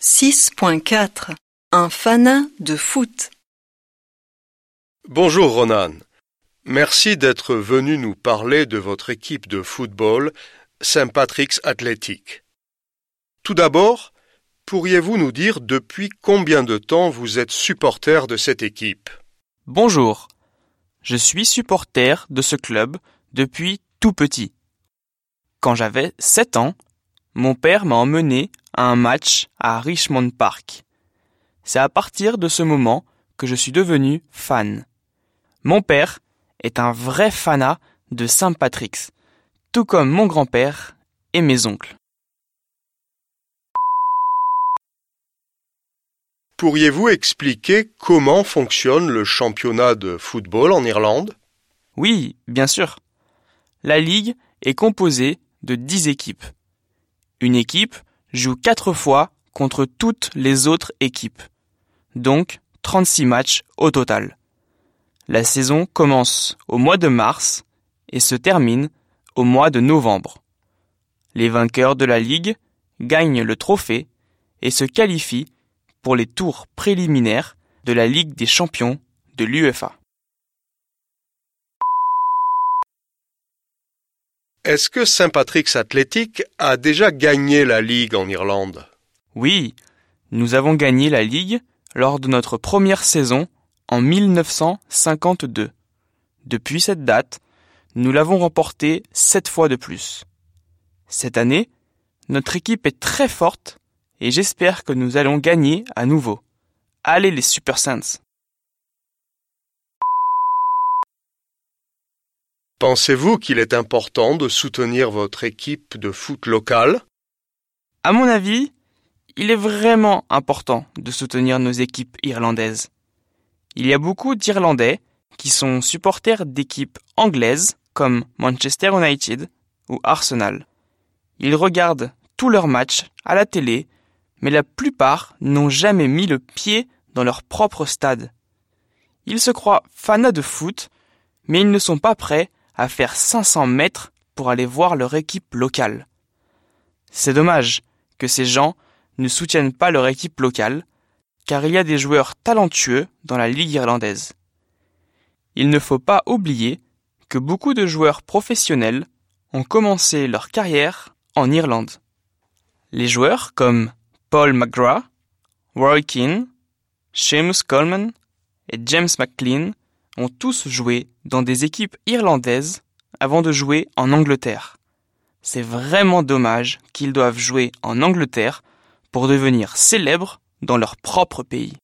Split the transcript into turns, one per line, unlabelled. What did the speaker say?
6.4 Un fanat de foot.
Bonjour Ronan. Merci d'être venu nous parler de votre équipe de football Saint Patrick's Athletic. Tout d'abord, pourriez-vous nous dire depuis combien de temps vous êtes supporter de cette équipe?
Bonjour. Je suis supporter de ce club depuis tout petit. Quand j'avais 7 ans, mon père m'a emmené à un match à Richmond Park. C'est à partir de ce moment que je suis devenu fan. Mon père est un vrai fanat de Saint Patrick's, tout comme mon grand-père et mes oncles.
Pourriez-vous expliquer comment fonctionne le championnat de football en Irlande?
Oui, bien sûr. La ligue est composée de 10 équipes. Une équipe joue 4 fois contre toutes les autres équipes. Donc 36 matchs au total. La saison commence au mois de mars et se termine au mois de novembre. Les vainqueurs de la ligue gagnent le trophée et se qualifient pour les tours préliminaires de la Ligue des champions de l'UEFA.
Est-ce que Saint Patrick's Athletic a déjà gagné la Ligue en Irlande?
Oui, nous avons gagné la Ligue lors de notre première saison en 1952. Depuis cette date, nous l'avons remporté sept fois de plus. Cette année, notre équipe est très forte et j'espère que nous allons gagner à nouveau. Allez les Super Saints
Pensez-vous qu'il est important de soutenir votre équipe de foot locale?
À mon avis, il est vraiment important de soutenir nos équipes irlandaises. Il y a beaucoup d'Irlandais qui sont supporters d'équipes anglaises comme Manchester United ou Arsenal. Ils regardent tous leurs matchs à la télé, mais la plupart n'ont jamais mis le pied dans leur propre stade. Ils se croient fanats de foot, mais ils ne sont pas prêts à faire 500 mètres pour aller voir leur équipe locale. C'est dommage que ces gens ne soutiennent pas leur équipe locale, car il y a des joueurs talentueux dans la Ligue irlandaise. Il ne faut pas oublier que beaucoup de joueurs professionnels ont commencé leur carrière en Irlande. Les joueurs comme Paul McGrath, Roy Keane, Seamus Coleman et James McLean ont tous joué dans des équipes irlandaises avant de jouer en Angleterre. C'est vraiment dommage qu'ils doivent jouer en Angleterre pour devenir célèbres dans leur propre pays.